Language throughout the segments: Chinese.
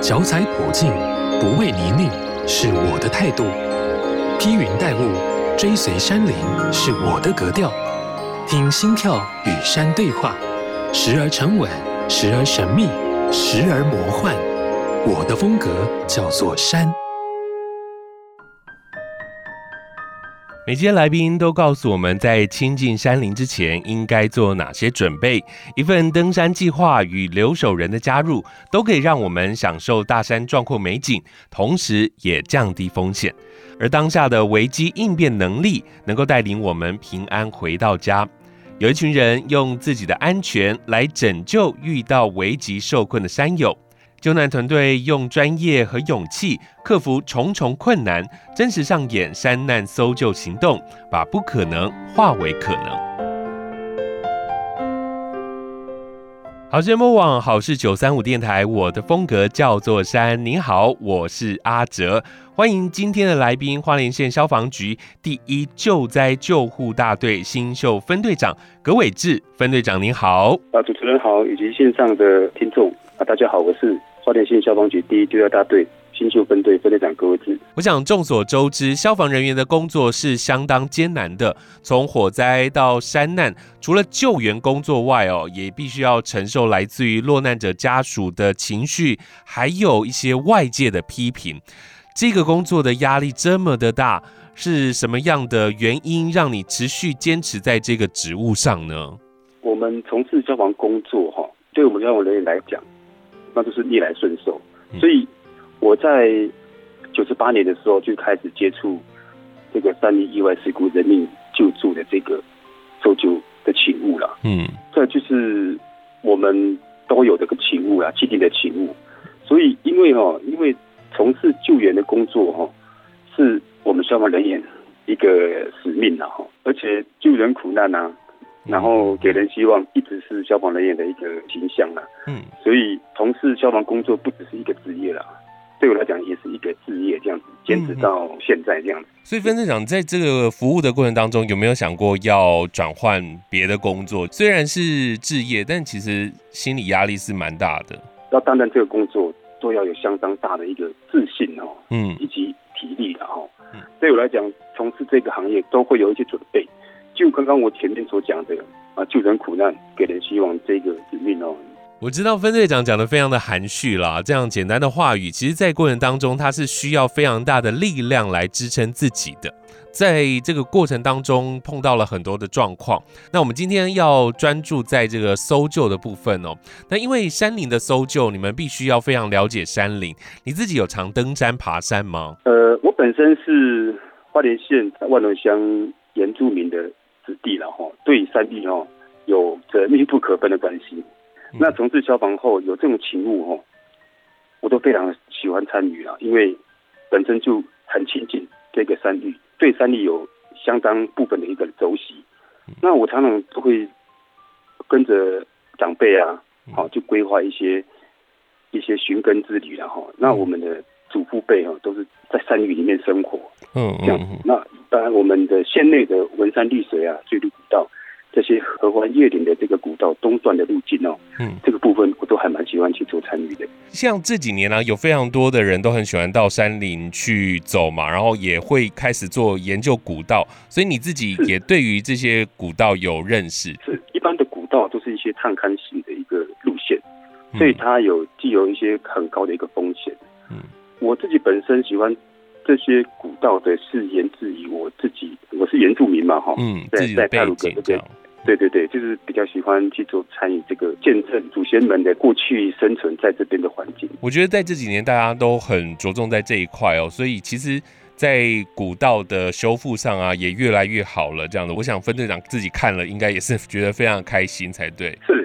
脚踩普径，不畏泥泞，是我的态度；披云戴雾，追随山林，是我的格调。听心跳与山对话，时而沉稳，时而神秘，时而魔幻。我的风格叫做山。每期来宾都告诉我们在亲近山林之前应该做哪些准备。一份登山计划与留守人的加入，都可以让我们享受大山壮阔美景，同时也降低风险。而当下的危机应变能力，能够带领我们平安回到家。有一群人用自己的安全来拯救遇到危急受困的山友。救难团队用专业和勇气克服重重困难，真实上演山难搜救行动，把不可能化为可能。好事播网好事九三五电台，我的风格叫做山。您好，我是阿哲，欢迎今天的来宾，花莲县消防局第一救灾救护大队新秀分队长葛伟志分队长，您好。啊，主持人好，以及线上的听众啊，大家好，我是。花莲县消防局第一救灾大队新秀分队分队长葛伟志。我想众所周知，消防人员的工作是相当艰难的。从火灾到山难，除了救援工作外，哦，也必须要承受来自于落难者家属的情绪，还有一些外界的批评。这个工作的压力这么的大，是什么样的原因让你持续坚持在这个职务上呢？我们从事消防工作，哈，对我们消防人员来讲。那就是逆来顺受，所以我在九十八年的时候就开始接触这个山林意外事故人命救助的这个搜救的勤务了。嗯，这就是我们都有这个勤务啊，既定的勤务。所以，因为哈，因为从事救援的工作哈，是我们消防人员一个使命了哈，而且救人苦难呐。然后给人希望，一直是消防人员的一个形象啦。嗯，所以从事消防工作不只是一个职业啦，对我来讲也是一个职业，这样子坚持到现在这样子。所以分队长在这个服务的过程当中，有没有想过要转换别的工作？虽然是志业，但其实心理压力是蛮大的。要担任这个工作，都要有相当大的一个自信哦，嗯，以及体力的哦。嗯，对我来讲，从事这个行业都会有一些准备。就刚刚我前面所讲的啊，救人苦难，给人希望这个使命哦。我知道分队长讲的非常的含蓄啦，这样简单的话语，其实在过程当中，他是需要非常大的力量来支撑自己的。在这个过程当中，碰到了很多的状况。那我们今天要专注在这个搜救的部分哦。那因为山林的搜救，你们必须要非常了解山林。你自己有常登山爬山吗？呃，我本身是花莲县万隆乡原住民的。子弟了哈，对山地哈有着密不可分的关系。那从事消防后有这种勤务哈，我都非常喜欢参与啊，因为本身就很亲近这个山地，对山地有相当部分的一个熟悉。那我常常都会跟着长辈啊，好就规划一些一些寻根之旅然后，那我们的祖父辈哈都是在山域里面生活，嗯，这样那。当然，我们的县内的文山绿水啊，最绿古道，这些合欢叶岭的这个古道东段的路径哦，嗯，这个部分我都还蛮喜欢去做参与的。像这几年呢、啊，有非常多的人都很喜欢到山林去走嘛，然后也会开始做研究古道，所以你自己也对于这些古道有认识？是，是一般的古道都是一些探勘型的一个路线，所以它有既有一些很高的一个风险。嗯，我自己本身喜欢。这些古道的是源自于我自己，我是原住民嘛，哈，嗯，在在太鲁阁这边，对对对，就是比较喜欢去做参与这个见证祖先们的过去生存在这边的环境。我觉得在这几年大家都很着重在这一块哦，所以其实，在古道的修复上啊，也越来越好了。这样的，我想分队长自己看了，应该也是觉得非常开心才对。是。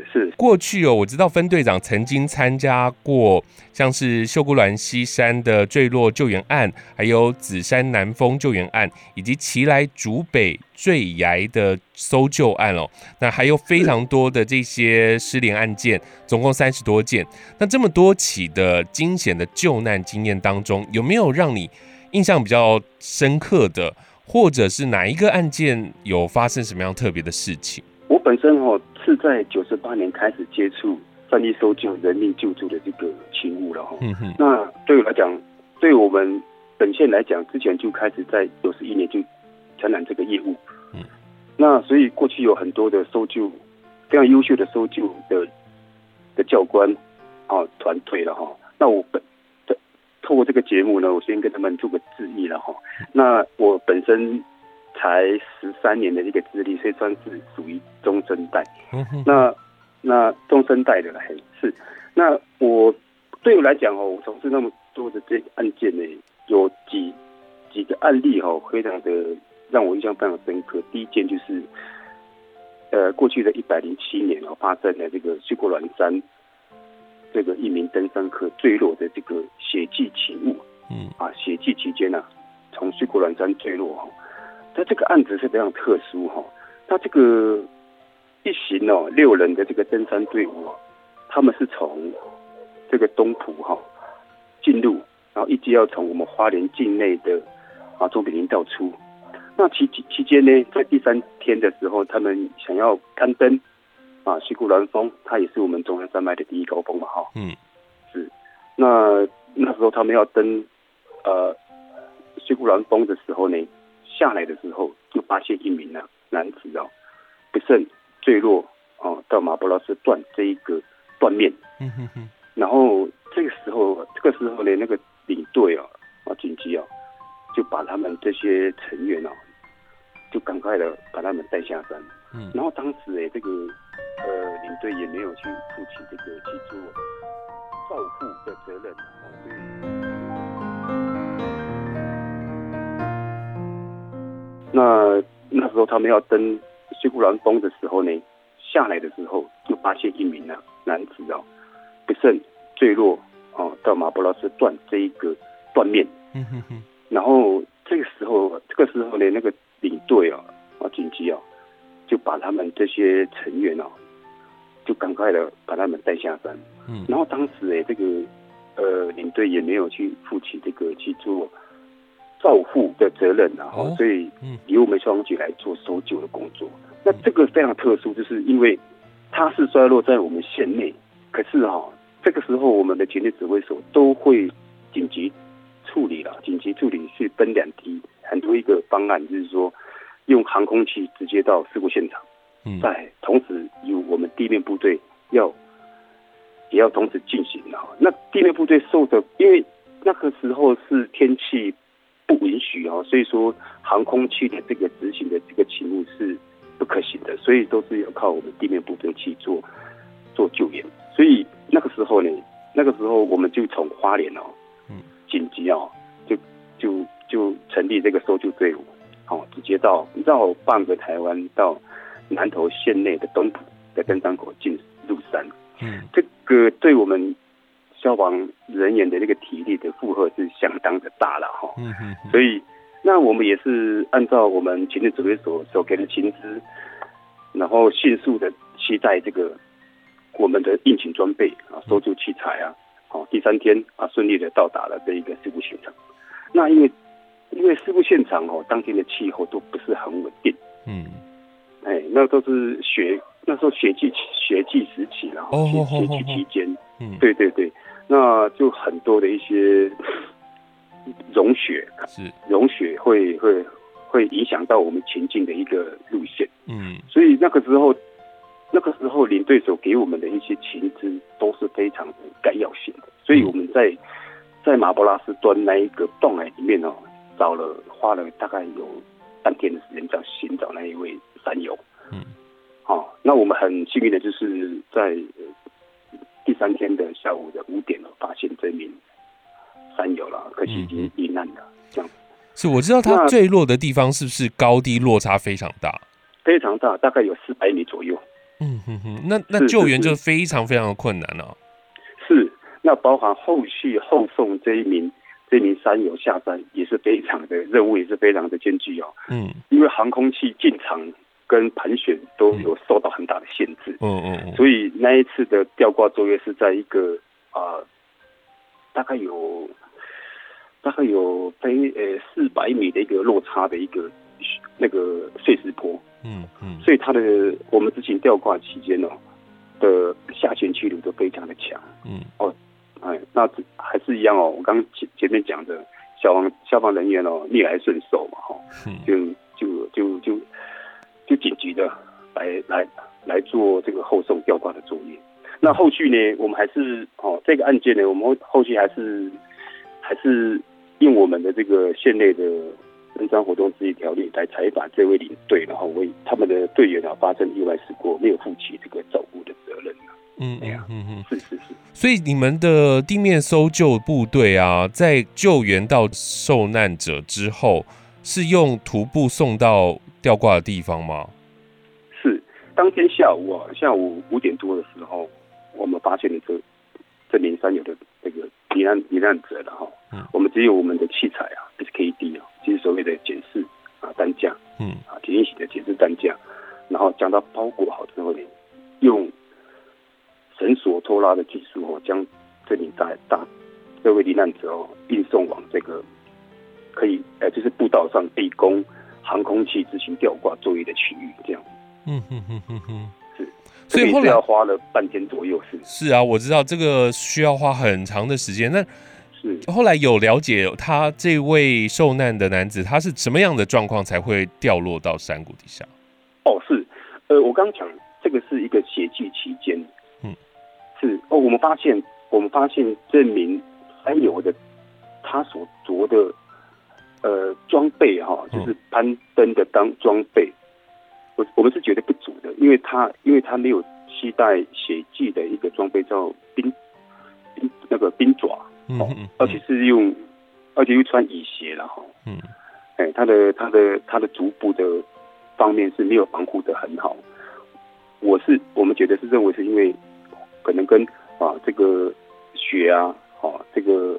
过去哦，我知道分队长曾经参加过像是秀姑峦溪山的坠落救援案，还有紫山南峰救援案，以及奇来竹北坠崖的搜救案哦。那还有非常多的这些失联案件，总共三十多件。那这么多起的惊险的救难经验当中，有没有让你印象比较深刻的，或者是哪一个案件有发生什么样特别的事情？我本身是在九十八年开始接触战地搜救、人命救助的这个勤务了哈。嗯哼。那对我来讲，对我们本县来讲，之前就开始在九十一年就承揽这个业务。嗯。那所以过去有很多的搜救，非常优秀的搜救的的教官啊团队了哈。那我本的透过这个节目呢，我先跟他们做个致意了哈。那我本身。才十三年的一个资历，所以算是属于中生代。嗯、那那中生代的来是，那我对我来讲哦，我从事那么多的这个案件呢，有几几个案例哈，非常的让我印象非常深刻。第一件就是，呃，过去的一百零七年哦，发生了这个睡过峦山这个一名登山客坠落的这个血迹起雾。嗯啊，血迹期间呢、啊，从睡过峦山坠落哈。他这个案子是非常特殊哈，他这个一行哦六人的这个登山队伍，他们是从这个东埔哈进入，然后一直要从我们花莲境内的啊中炳林道出。那期期间呢，在第三天的时候，他们想要攀登啊西固峦峰，它也是我们中央山脉的第一高峰嘛哈。嗯，是。那那时候他们要登呃西固峦峰的时候呢，下来的时候，就发现一名呢男子哦，不慎坠落哦，到马布拉斯断这一个断面。嗯哼哼。然后这个时候，这个时候呢，那个领队啊啊紧急啊，就把他们这些成员啊，就赶快的把他们带下山。嗯。然后当时哎，这个呃领队也没有去负起这个去做照顾的责任啊，所以。那那时候他们要登西固兰峰的时候呢，下来的时候就发现一名呢男子哦，不慎坠落哦，到马布拉斯断这一个断面。嗯哼哼。然后这个时候，这个时候呢，那个领队啊啊紧急啊，就把他们这些成员哦，就赶快的把他们带下山。嗯。然后当时哎，这个呃领队也没有去负起这个去做。照护的责任，然后所以由我们消防局来做搜救的工作。那这个非常特殊，就是因为它是衰落在我们县内，可是哈，这个时候我们的前线指挥所都会紧急处理了，紧急处理是分两梯，很多一个方案，就是说用航空器直接到事故现场，嗯在同时由我们地面部队要也要同时进行啊。那地面部队受的，因为那个时候是天气。不允许哦，所以说航空器的这个执行的这个勤务是不可行的，所以都是要靠我们地面部队去做做救援。所以那个时候呢，那个时候我们就从花莲哦，嗯，紧急哦，就就就成立这个搜救队伍，哦，直接到绕半个台湾到南投县内的东埔的登山口进入山，嗯，这个对我们。消防人员的那个体力的负荷是相当的大了哈，嗯嗯，所以那我们也是按照我们前线指挥所所给的情资，然后迅速的期待这个我们的应急装备啊、搜救器材啊，好，第三天啊顺利的到达了这一个事故现场。那因为因为事故现场哦，当天的气候都不是很稳定，嗯，哎，那都是雪，那时候雪季雪季时期了，雪雪季期间，嗯，对对对。那就很多的一些融雪，是。融雪会会会影响到我们前进的一个路线，嗯，所以那个时候，那个时候领队所给我们的一些情资都是非常的概要性的，所以我们在在马布拉斯端那一个断崖里面哦，找了花了大概有半天的时间在寻找那一位山友，嗯，好，那我们很幸运的就是在。第三天的下午的五点了，发现这名山友了，可惜已经遇难了。这样是我知道他坠落的地方是不是高低落差非常大？非常大，大概有四百米左右。嗯哼哼，那那救援就非常非常的困难了，啊。是，那包含后续后送这一名这一名山友下山也是非常的任务，也是非常的艰巨哦。嗯，因为航空器进场。跟盘旋都有受到很大的限制，嗯嗯，嗯，所以那一次的吊挂作业是在一个啊、呃，大概有大概有飞呃四百米的一个落差的一个那个碎石坡，嗯嗯，所以它的我们之前吊挂期间呢的下潜气流都非常的强，嗯。哦，哎，那还是一样哦。我刚前前面讲的消防消防人员哦，逆来顺受嘛，哈，就就就就就紧急的来来来做这个后送吊挂的作业。那后续呢，我们还是哦，这个案件呢，我们后续还是还是用我们的这个县内的登山活动治理条例来采访这位领队，然后为他们的队员啊发生意外事故，没有负起这个照顾的责任。嗯，哎呀，嗯嗯，是是是。所以你们的地面搜救部队啊，在救援到受难者之后，是用徒步送到吊挂的地方吗？是，当天下午啊，下午五点多的时候，我们发现了这这名山友的那个罹难罹难者了哈。嗯，我们只有我们的器材啊，SKD 啊，就是所谓的检视啊担架，嗯，啊体型的检视担架，然后将它包裹好之后呢，用。绳索拖拉的技术哦，将这里大大这位罹难者哦运送往这个可以呃，就是步道上可以供航空器执行吊挂作业的区域，这样。嗯哼哼哼哼，是。所以后来要花了半天左右，是。是啊，我知道这个需要花很长的时间。那是后来有了解他这位受难的男子，他是什么样的状况才会掉落到山谷底下？哦，是。呃，我刚讲这个是一个血迹期间。嗯是哦，我们发现，我们发现这名山友的他所着的呃装备哈，就是攀登的当装备，我我们是觉得不足的，因为他因为他没有携带血迹的一个装备叫冰冰那个冰爪哦，而且是用而且又穿雨鞋了哈，嗯，哎，他的他的他的足部的方面是没有防护的很好，我是我们觉得是认为是因为。可能跟啊这个雪啊，啊这个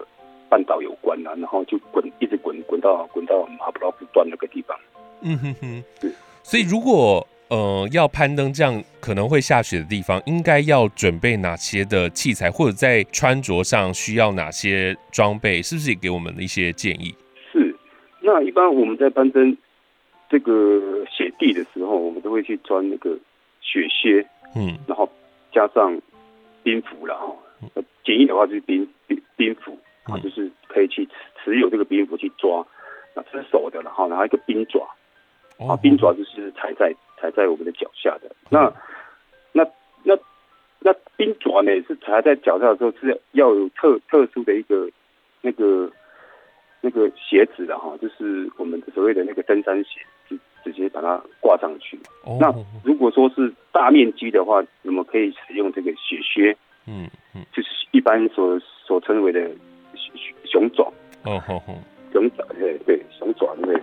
绊倒有关啊，然后就滚一直滚滚到滚到马布拉夫段那个地方。嗯哼哼，对。所以如果呃要攀登这样可能会下雪的地方，应该要准备哪些的器材，或者在穿着上需要哪些装备，是不是也给我们的一些建议？是。那一般我们在攀登这个雪地的时候，我们都会去穿那个雪靴，嗯，然后加上。冰斧了哈，简易的话就是冰冰冰斧啊，就是可以去持有这个冰斧去抓，那这是手的然后拿一个冰爪，啊，冰爪就是踩在踩在我们的脚下的，那那那那冰爪呢是踩在脚下的时候是要有特特殊的一个那个那个鞋子的哈，就是我们所谓的那个登山鞋。直接把它挂上去。Oh. 那如果说是大面积的话，我们可以使用这个雪靴。嗯嗯，就是一般所所称为的熊爪。哦吼吼，熊爪对对，熊爪对，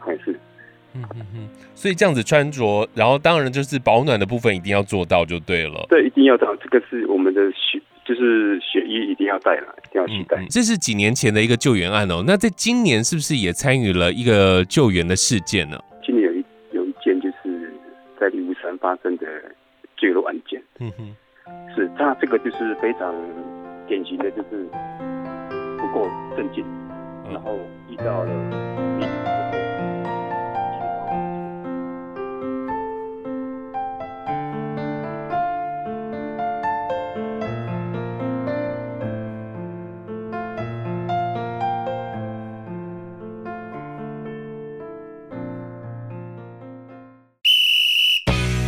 还是。嗯嗯嗯。所以这样子穿着，然后当然就是保暖的部分一定要做到就对了。对，一定要到，这个是我们的雪，就是雪衣一定要带了，一定要携带。这是几年前的一个救援案哦。那在今年是不是也参与了一个救援的事件呢？在立雾山发生的坠落案件，嗯哼，是他这个就是非常典型的，就是不够镇静，然后遇到了。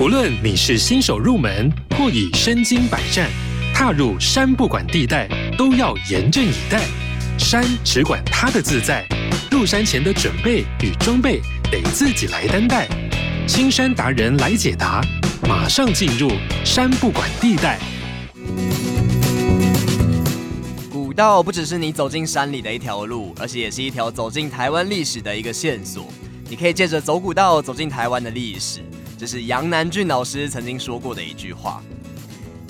无论你是新手入门，或已身经百战，踏入山不管地带，都要严阵以待。山只管它的自在，入山前的准备与装备得自己来担待。青山达人来解答，马上进入山不管地带。古道不只是你走进山里的一条路，而且也是一条走进台湾历史的一个线索。你可以借着走古道走进台湾的历史。这是杨南俊老师曾经说过的一句话。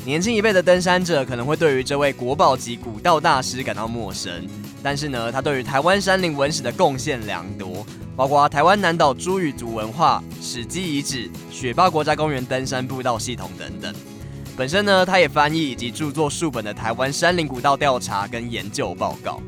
年轻一辈的登山者可能会对于这位国宝级古道大师感到陌生，但是呢，他对于台湾山林文史的贡献良多，包括台湾南岛诸语族文化、史迹遗址、雪霸国家公园登山步道系统等等。本身呢，他也翻译以及著作数本的台湾山林古道调查跟研究报告。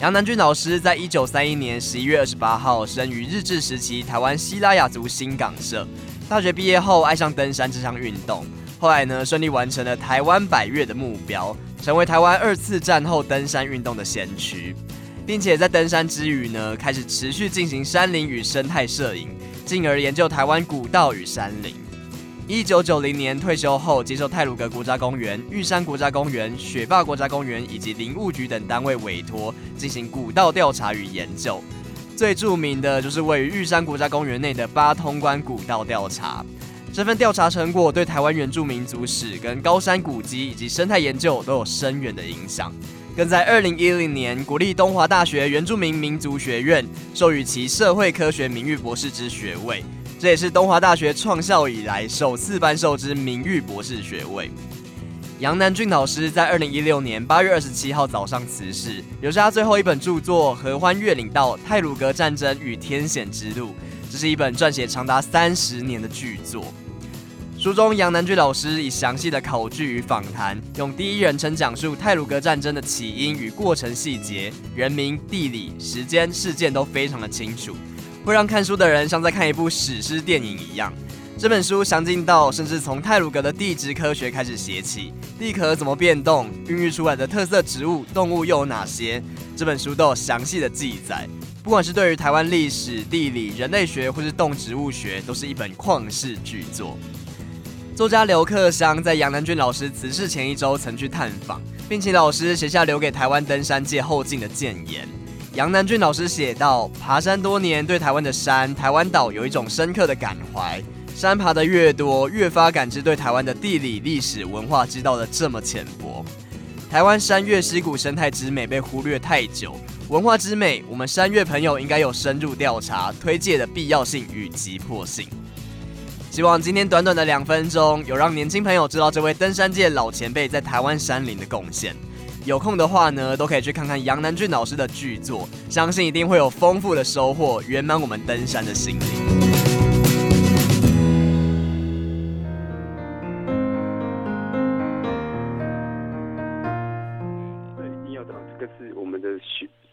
杨南俊老师在一九三一年十一月二十八号生于日治时期台湾西拉雅族新港社。大学毕业后，爱上登山这项运动。后来呢，顺利完成了台湾百岳的目标，成为台湾二次战后登山运动的先驱，并且在登山之余呢，开始持续进行山林与生态摄影，进而研究台湾古道与山林。一九九零年退休后，接受泰鲁阁国家公园、玉山国家公园、雪霸国家公园以及林务局等单位委托进行古道调查与研究。最著名的就是位于玉山国家公园内的八通关古道调查。这份调查成果对台湾原住民族史、跟高山古迹以及生态研究都有深远的影响。更在二零一零年，国立东华大学原住民民族学院授予其社会科学名誉博士之学位。这也是东华大学创校以来首次颁授之名誉博士学位。杨南俊老师在二零一六年八月二十七号早上辞世，留下他最后一本著作《合欢越岭道：泰鲁格战争与天险之路》，这是一本撰写长达三十年的巨作。书中杨南俊老师以详细的考据与访谈，用第一人称讲述太鲁阁战争的起因与过程细节，人名、地理、时间、事件都非常的清楚。会让看书的人像在看一部史诗电影一样。这本书详尽到，甚至从太鲁阁的地质科学开始写起，地壳怎么变动，孕育出来的特色植物、动物又有哪些？这本书都有详细的记载。不管是对于台湾历史、地理、人类学，或是动植物学，都是一本旷世巨作。作家刘克襄在杨南俊老师辞世前一周曾去探访，并请老师写下留给台湾登山界后进的建言。杨南俊老师写道：“爬山多年，对台湾的山、台湾岛有一种深刻的感怀。山爬得越多，越发感知对台湾的地理、历史、文化知道的这么浅薄。台湾山岳溪谷生态之美被忽略太久，文化之美，我们山岳朋友应该有深入调查、推介的必要性与急迫性。希望今天短短的两分钟，有让年轻朋友知道这位登山界老前辈在台湾山林的贡献。”有空的话呢，都可以去看看杨南俊老师的巨作，相信一定会有丰富的收获，圆满我们登山的心灵。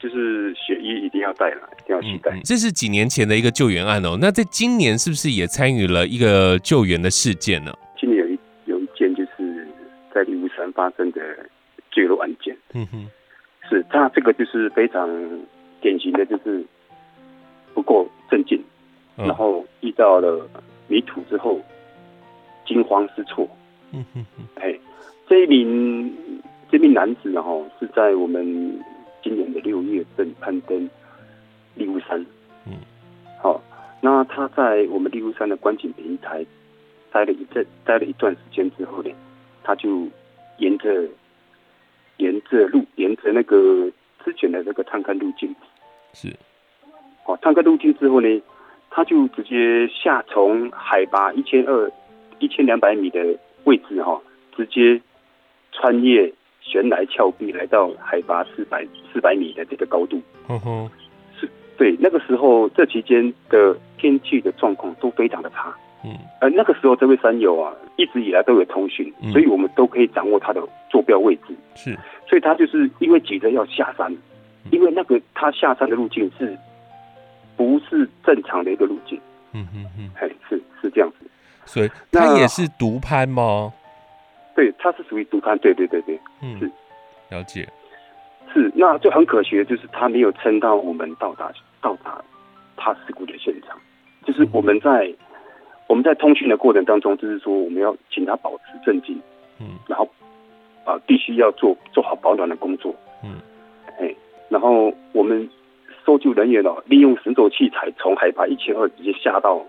就是血衣一定要带了，一定要携带。这是几年前的一个救援案哦，那在今年是不是也参与了一个救援的事件呢？今年有一有一件就是在立雾山发生的。坠落案件，嗯哼，是他这个就是非常典型的，就是不够镇静，然后遇到了迷途之后惊慌失措，嗯哼哼，哎，这一名这名男子然后是在我们今年的六月份攀登利乌山，嗯，好，那他在我们利乌山的观景平台待了一阵，待了一段时间之后呢，他就沿着。沿着路，沿着那个之前的那个探勘路径，是，哦，探勘路径之后呢，他就直接下从海拔一千二、一千两百米的位置哈，直接穿越悬崖峭壁，来到海拔四百四百米的这个高度。嗯哼，是对，那个时候这期间的天气的状况都非常的差。嗯，而那个时候这位山友啊，一直以来都有通讯，所以我们都可以掌握他的坐标位置。是。所以他就是因为急着要下山，因为那个他下山的路径是，不是正常的一个路径。嗯嗯嗯，哎，是是这样子。所以他也是独攀吗？对，他是属于独攀。对对对对，嗯，是了解。是，那就很可惜的就是他没有撑到我们到达到达他事故的现场。就是我们在、嗯、我们在通讯的过程当中，就是说我们要请他保持镇静。嗯，然后。啊，必须要做做好保暖的工作。嗯，哎，然后我们搜救人员哦，利用绳索器材从海拔一千二直接下到，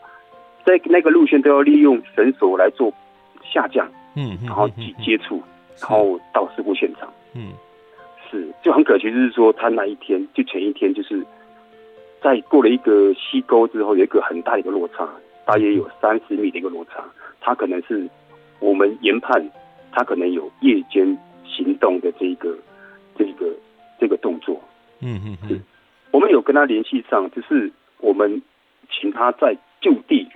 在那个路线都要利用绳索来做下降。嗯，然后去接触，然后到事故现场。嗯，是，就很可惜，就是说他那一天就前一天就是在过了一个溪沟之后，有一个很大的一个落差，大约有三十米的一个落差，他可能是我们研判。他可能有夜间行动的这个、这个、这个动作。嗯嗯嗯，我们有跟他联系上，就是我们请他在就地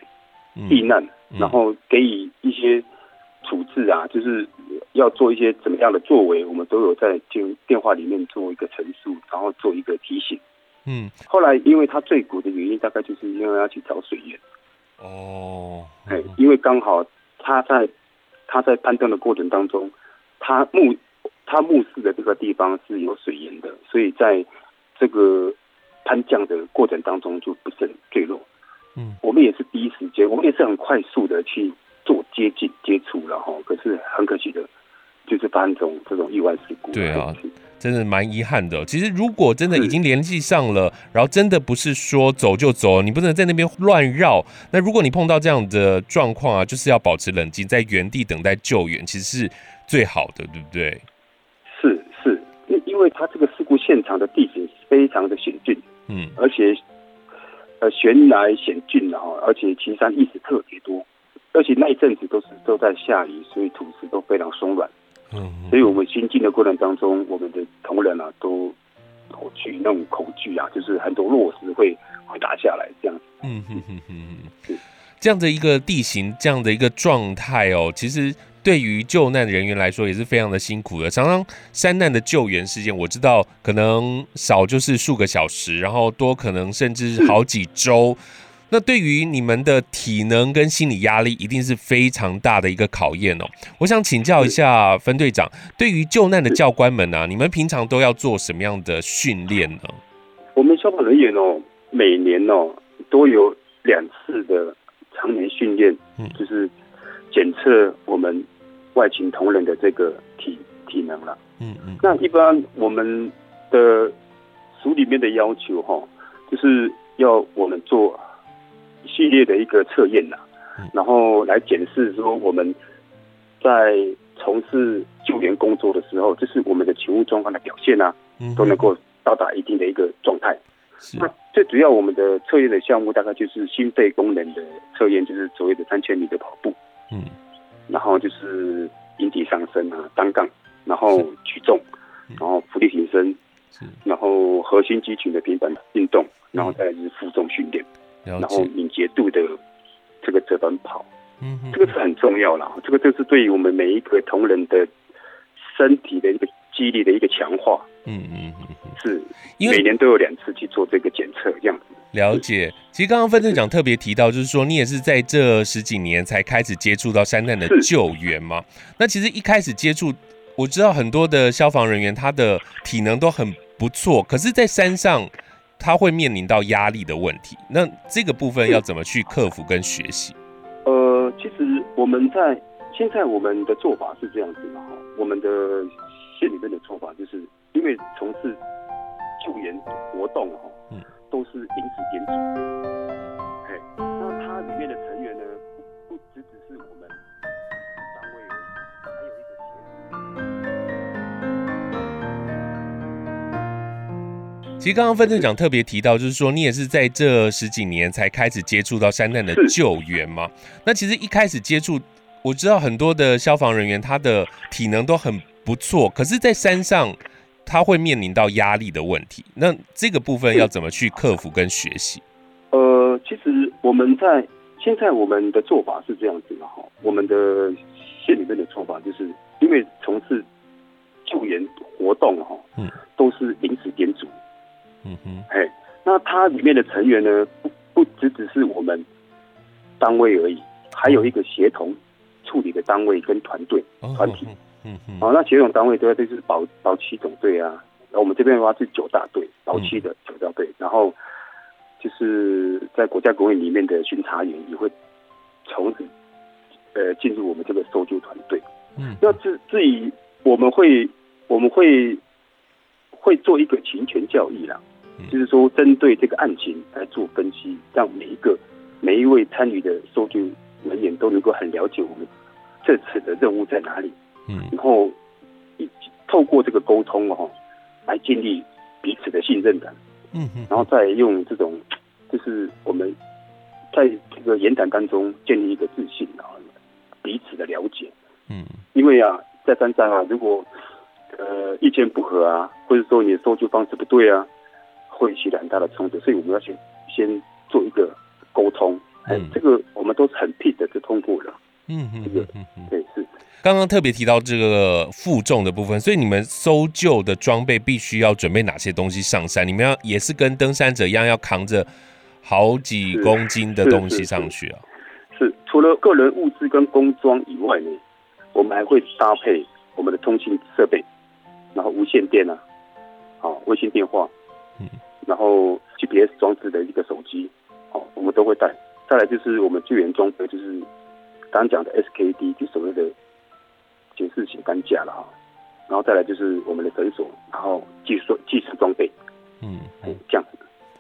避难，嗯嗯、然后给予一些处置啊，就是要做一些怎么样的作为，我们都有在电电话里面做一个陈述，然后做一个提醒。嗯，后来因为他坠谷的原因，大概就是因为要去找水源。哦，哎、嗯，因为刚好他在。他在攀登的过程当中，他目他目视的这个地方是有水源的，所以在这个攀降的过程当中就不慎坠落。嗯，我们也是第一时间，我们也是很快速的去做接近接触了哈。可是很可惜的，就是发生这种这种意外事故。对啊，真的蛮遗憾的。其实如果真的已经联系上了，然后真的不是说走就走，你不能在那边乱绕。那如果你碰到这样的状况啊，就是要保持冷静，在原地等待救援，其实是最好的，对不对？是是，因因为它这个事故现场的地形非常的险峻，嗯，而且。呃，悬崖险峻啊，而且岐山异石特别多，而且那一阵子都是都在下雨，所以土石都非常松软。嗯，所以我们行进的过程当中，我们的同仁啊都恐惧那种恐惧啊，就是很多落石会会打下来这样子。嗯哼哼哼哼，这样的一个地形，这样的一个状态哦，其实。对于救难人员来说也是非常的辛苦的。常常山难的救援事件，我知道可能少就是数个小时，然后多可能甚至好几周。那对于你们的体能跟心理压力，一定是非常大的一个考验哦。我想请教一下分队长，对于救难的教官们呢、啊，你们平常都要做什么样的训练呢？我们消防人员哦，每年哦都有两次的常年训练，嗯，就是检测我们。外勤同仁的这个体体能了，嗯嗯，那一般我们的署里面的要求哈，就是要我们做一系列的一个测验呐，然后来检视说我们在从事救援工作的时候，就是我们的勤务状况的表现啊，都能够到达一定的一个状态。那最主要我们的测验的项目大概就是心肺功能的测验，就是所谓的三千米的跑步，嗯。然后就是引体上升啊，单杠，然后举重，然后浮力挺身，然后核心肌群的平板运动，然后再是负重训练，然后敏捷度的这个折返跑，嗯，这个是很重要了。这个就是对于我们每一个同仁的身体的一个肌力的一个强化，嗯嗯嗯，是，因为每年都有两次去做这个检测，这样子。了解，其实刚刚分队长特别提到，就是说你也是在这十几年才开始接触到山难的救援嘛。那其实一开始接触，我知道很多的消防人员他的体能都很不错，可是，在山上他会面临到压力的问题。那这个部分要怎么去克服跟学习？呃，其实我们在现在我们的做法是这样子的哈，我们的县里面的做法就是因为从事救援活动哈。嗯都是临时编组，哎，那它里面的成员呢，其实刚刚分队长特别提到，就是说你也是在这十几年才开始接触到山难的救援嘛。那其实一开始接触，我知道很多的消防人员他的体能都很不错，可是，在山上。他会面临到压力的问题，那这个部分要怎么去克服跟学习？呃，其实我们在现在我们的做法是这样子的哈，我们的县里面的做法就是因为从事救援活动哈，嗯，都是临时编组，嗯哼，哎，那它里面的成员呢，不不只只是我们单位而已，还有一个协同处理的单位跟团队团体。嗯嗯，好，那协同单位都要就是保保七总队啊，然后我们这边的话是九大队，保七的九大队，然后就是在国家公园里面的巡查员也会从此呃进入我们这个搜救团队。嗯，那至至于我们会我们会会做一个情权教育啦，就是说针对这个案情来做分析，让每一个每一位参与的搜救人员都能够很了解我们这次的任务在哪里。嗯，然后一透过这个沟通哦，来建立彼此的信任感。嗯嗯，然后再用这种，就是我们在这个演讲当中建立一个自信啊，彼此的了解。嗯，因为啊，在山上啊，如果呃意见不合啊，或者说你的搜救方式不对啊，会起来很大的冲突，所以我们要先先做一个沟通。哎，这个我们都是很 peace 的就通过了。嗯嗯，这个对是。刚刚特别提到这个负重的部分，所以你们搜救的装备必须要准备哪些东西上山？你们要也是跟登山者一样，要扛着好几公斤的东西上去啊？是，除了个人物资跟工装以外呢，我们还会搭配我们的通信设备，然后无线电啊，好，卫星电话，嗯，然后 GPS 装置的一个手机，哦，我们都会带。再来就是我们救援装备，就是刚刚讲的 SKD，就所谓的警示型担架了哈。然后再来就是我们的绳索，然后技术技术装备，嗯，这样子。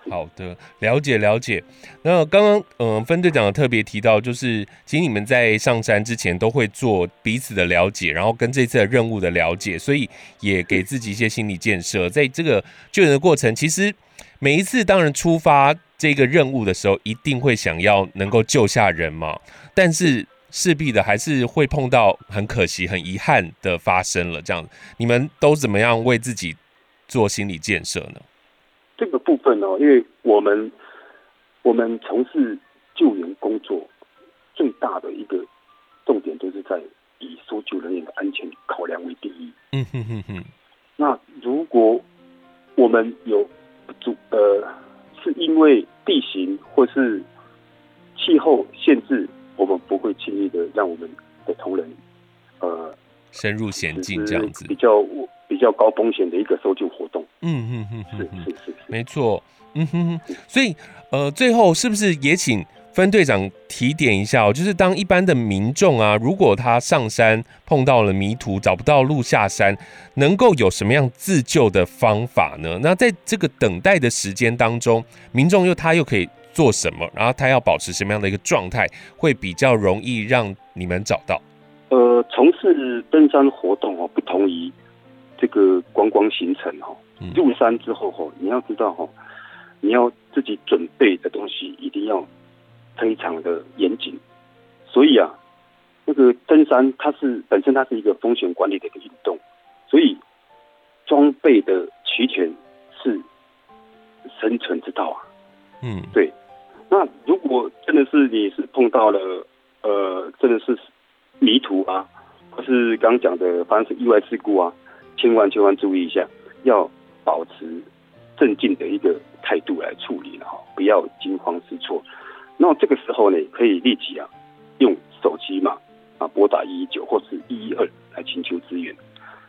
好的，了解了解。那刚刚嗯，分队长特别提到，就是其实你们在上山之前都会做彼此的了解，然后跟这次的任务的了解，所以也给自己一些心理建设。在这个救援的过程，其实每一次当然出发这个任务的时候，一定会想要能够救下人嘛，但是势必的还是会碰到很可惜、很遗憾的发生了。这样，你们都怎么样为自己做心理建设呢？这个部分哦，因为我们我们从事救援工作最大的一个重点，就是在以搜救人员的安全考量为第一。嗯哼哼哼。那如果我们有主呃，是因为地形或是气候限制，我们不会轻易的让我们的同仁呃深入险境这样子，比较比较高风险的一个搜救活动。嗯嗯嗯，是是是，是，没错，嗯哼哼，所以呃，最后是不是也请分队长提点一下哦？就是当一般的民众啊，如果他上山碰到了迷途，找不到路下山，能够有什么样自救的方法呢？那在这个等待的时间当中，民众又他又可以做什么？然后他要保持什么样的一个状态，会比较容易让你们找到？呃，从事登山活动哦，不同于这个观光行程哦。入山之后哦，你要知道哦，你要自己准备的东西一定要非常的严谨。所以啊，那个登山它是本身它是一个风险管理的一个运动，所以装备的齐全是生存之道啊。嗯，对。那如果真的是你是碰到了呃，真的是迷途啊，或是刚讲的发生意外事故啊，千万千万注意一下，要。保持镇静的一个态度来处理了哈，不要惊慌失措。那这个时候呢，可以立即啊用手机嘛啊拨打一一九或是一一二来请求支援，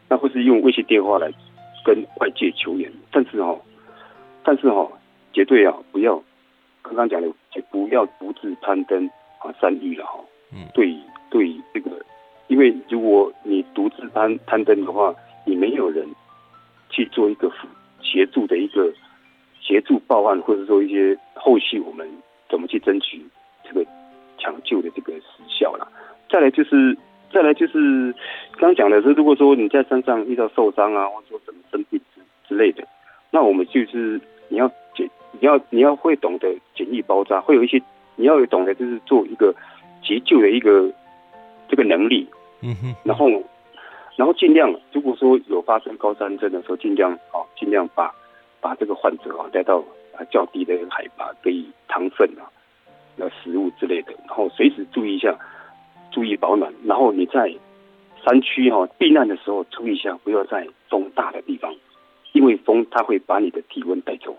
那或是用微信电话来跟外界求援。但是哦，但是哦，绝对啊不要刚刚讲的，就不要独自攀登啊山域了哈。嗯，对对，这个，因为如果你独自攀攀登的话，你没有人。去做一个协助的一个协助报案，或者说一些后续我们怎么去争取这个抢救的这个时效啦。再来就是，再来就是刚讲的是，如果说你在山上遇到受伤啊，或者说什么生病之之类的，那我们就是你要简你要你要会懂得简易包扎，会有一些你要有懂得就是做一个急救的一个这个能力，嗯哼，然后。然后尽量，如果说有发生高山症的时候，尽量啊，尽量把把这个患者啊带到啊较低的海拔，给予糖分啊、那食物之类的，然后随时注意一下，注意保暖。然后你在山区哈避难的时候，注意一下，不要在风大的地方，因为风它会把你的体温带走。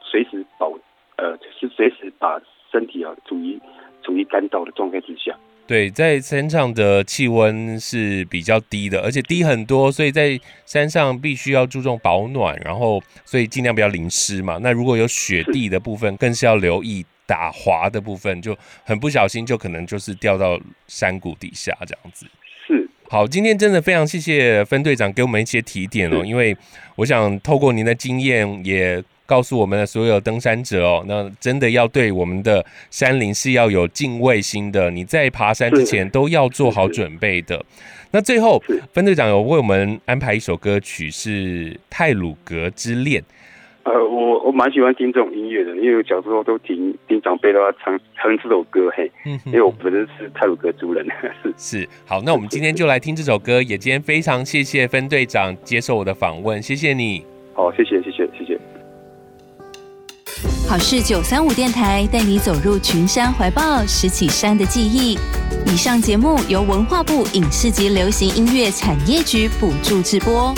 随时保呃，就是随时把身体啊处于处于干燥的状态之下。对，在山上的气温是比较低的，而且低很多，所以在山上必须要注重保暖，然后所以尽量不要淋湿嘛。那如果有雪地的部分，更是要留意打滑的部分，就很不小心就可能就是掉到山谷底下这样子。是，好，今天真的非常谢谢分队长给我们一些提点哦，因为我想透过您的经验也。告诉我们的所有登山者哦，那真的要对我们的山林是要有敬畏心的。你在爬山之前都要做好准备的。那最后，分队长有为我们安排一首歌曲，是《泰鲁格之恋》。呃，我我蛮喜欢听这种音乐的，因为小时候都听听长辈都要唱唱这首歌嘿。因为我本身是泰鲁格族人。是是，好，那我们今天就来听这首歌。也今天非常谢谢分队长接受我的访问，谢谢你。好，谢谢谢谢谢谢。好事九三五电台带你走入群山怀抱，拾起山的记忆。以上节目由文化部影视及流行音乐产业局补助直播。